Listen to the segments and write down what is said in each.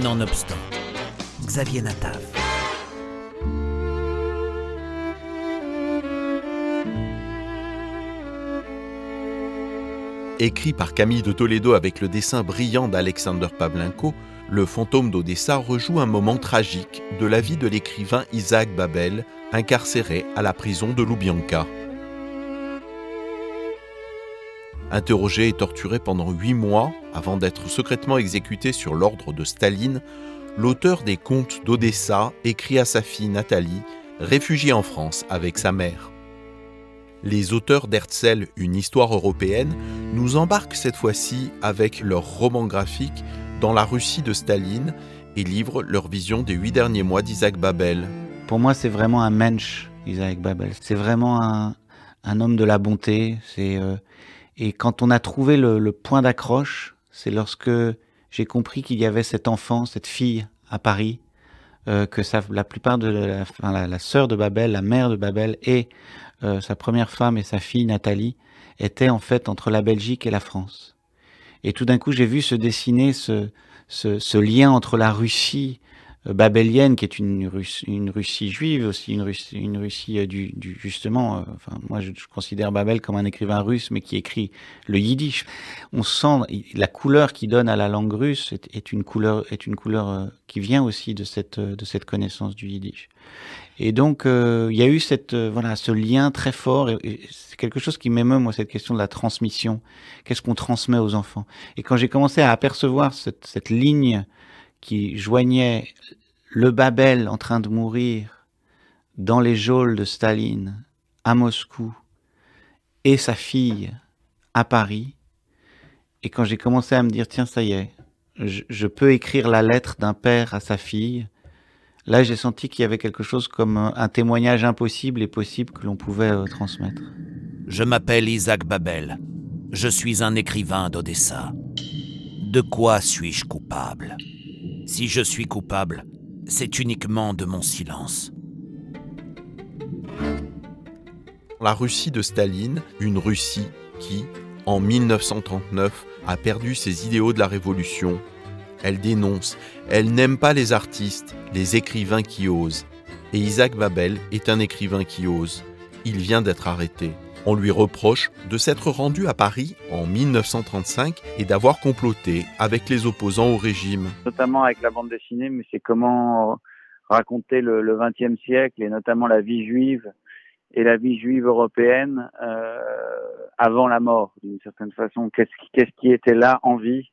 Nonobstant, Xavier Natav. Écrit par Camille de Toledo avec le dessin brillant d'Alexander Pavlenko, Le fantôme d'Odessa rejoue un moment tragique de la vie de l'écrivain Isaac Babel, incarcéré à la prison de Loubianka. Interrogé et torturé pendant huit mois avant d'être secrètement exécuté sur l'ordre de Staline, l'auteur des contes d'Odessa écrit à sa fille Nathalie, réfugiée en France avec sa mère. Les auteurs d'Herzl, une histoire européenne, nous embarquent cette fois-ci avec leur roman graphique dans la Russie de Staline et livrent leur vision des huit derniers mois d'Isaac Babel. Pour moi, c'est vraiment un mensch, Isaac Babel. C'est vraiment un, homme de la bonté. C'est euh, et quand on a trouvé le, point d'accroche, c'est lorsque j'ai compris qu'il y avait cet enfant, cette fille à Paris, euh, que la plupart de la, enfin, sœur de Babel, la mère de Babel et euh, sa première femme et sa fille Nathalie étaient en fait entre la Belgique et la France. Et tout d'un coup, j'ai vu se dessiner ce, lien entre la Russie babélienne, qui est une, Russie, juive, aussi une Russie, une Russie euh, du, justement. Euh, enfin, moi, je, considère Babel comme un écrivain russe, mais qui écrit le yiddish. On sent la couleur qu'il donne à la langue russe est, une couleur est une couleur qui vient aussi de cette de cette connaissance du yiddish. Et donc, il y a eu cette voilà ce lien très fort. Et, c'est quelque chose qui m'émeut moi cette question de la transmission. Qu'est-ce qu'on transmet aux enfants? Et quand j'ai commencé à apercevoir cette, cette ligne qui joignait le Babel en train de mourir dans les geôles de Staline à Moscou et sa fille à Paris. Et quand j'ai commencé à me dire, tiens, ça y est, je, peux écrire la lettre d'un père à sa fille, là j'ai senti qu'il y avait quelque chose comme un, témoignage impossible et possible que l'on pouvait euh, transmettre. Je m'appelle Isaac Babel. Je suis un écrivain d'Odessa. De quoi suis-je coupable? Si je suis coupable, c'est uniquement de mon silence. La Russie de Staline, une Russie qui, en 1939, a perdu ses idéaux de la révolution. Elle dénonce, elle n'aime pas les artistes, les écrivains qui osent. Et Isaac Babel est un écrivain qui ose. Il vient d'être arrêté. On lui reproche de s'être rendu à Paris en 1935 et d'avoir comploté avec les opposants au régime. Notamment avec la bande dessinée, mais c'est comment raconter le XXe siècle et notamment la vie juive et la vie juive européenne euh, avant la mort, d'une certaine façon. Qu'est-ce qui, qui était là en vie?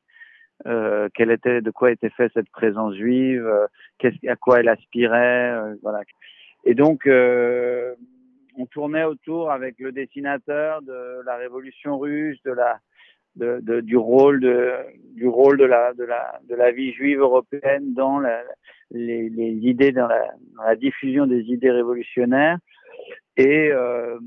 Euh, quelle était, de quoi était faite cette présence juive, euh, qu'est-ce, à quoi elle aspirait, euh, voilà. Et donc, euh, on tournait autour avec le dessinateur de la révolution russe, de la, du rôle de, du rôle de la, de la, de la vie juive européenne dans la, les, idées, dans la, diffusion des idées révolutionnaires. Et, euh,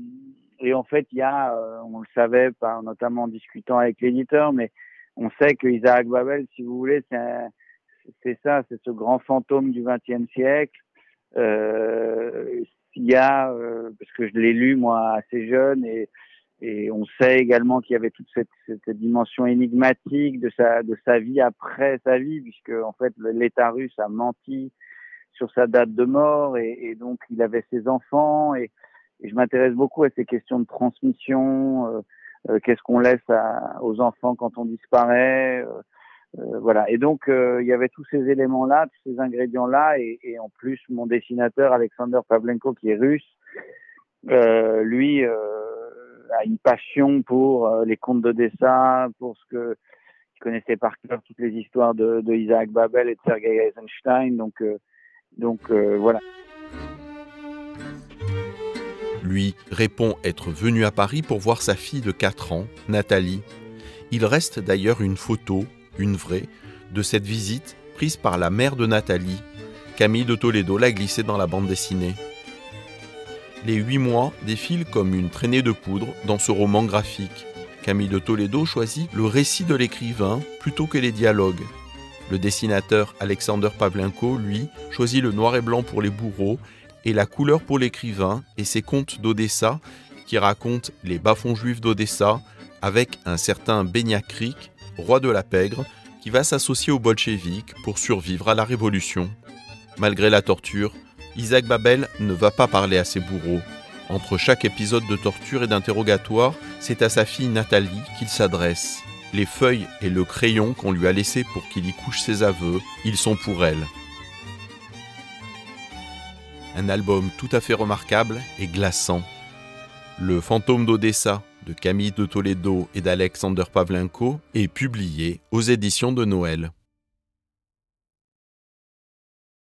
et en fait, il y a, euh, on le savait, notamment en discutant avec l'éditeur, mais on sait que Isaac Babel, si vous voulez, c'est ça, c'est ce grand fantôme du XXe siècle. Euh, il y a, euh, parce que je l'ai lu moi assez jeune et, et on sait également qu'il y avait toute cette, cette, dimension énigmatique de sa, de sa vie après sa vie, puisque en fait l'État russe a menti sur sa date de mort et, et donc il avait ses enfants et, et je m'intéresse beaucoup à ces questions de transmission. Euh, euh Qu'est-ce qu'on laisse à, aux enfants quand on disparaît euh, voilà. Et donc, euh, il y avait tous ces éléments-là, tous ces ingrédients-là, et, en plus, mon dessinateur Alexander Pavlenko, qui est russe, euh, lui a une passion pour les contes de dessin, pour ce que il connaissait par cœur toutes les histoires de, de Isaac Babel et de Sergei Eisenstein. Donc, donc voilà. Lui répond être venu à Paris pour voir sa fille de 4 ans, Nathalie. Il reste d'ailleurs une photo une vraie, de cette visite prise par la mère de Nathalie. Camille de Toledo l'a glissée dans la bande dessinée. Les huit mois défilent comme une traînée de poudre dans ce roman graphique. Camille de Toledo choisit le récit de l'écrivain plutôt que les dialogues. Le dessinateur Alexander Pavlenko, lui, choisit le noir et blanc pour les bourreaux et la couleur pour l'écrivain et ses contes d'Odessa qui racontent les bas-fonds juifs d'Odessa avec un certain Benya Creek roi de la pègre, qui va s'associer aux bolcheviks pour survivre à la révolution. Malgré la torture, Isaac Babel ne va pas parler à ses bourreaux. Entre chaque épisode de torture et d'interrogatoire, c'est à sa fille Nathalie qu'il s'adresse. Les feuilles et le crayon qu'on lui a laissés pour qu'il y couche ses aveux, ils sont pour elle. Un album tout à fait remarquable et glaçant. Le fantôme d'Odessa de Camille de Toledo et d'Alexander Pavlenko est publié aux éditions de Noël.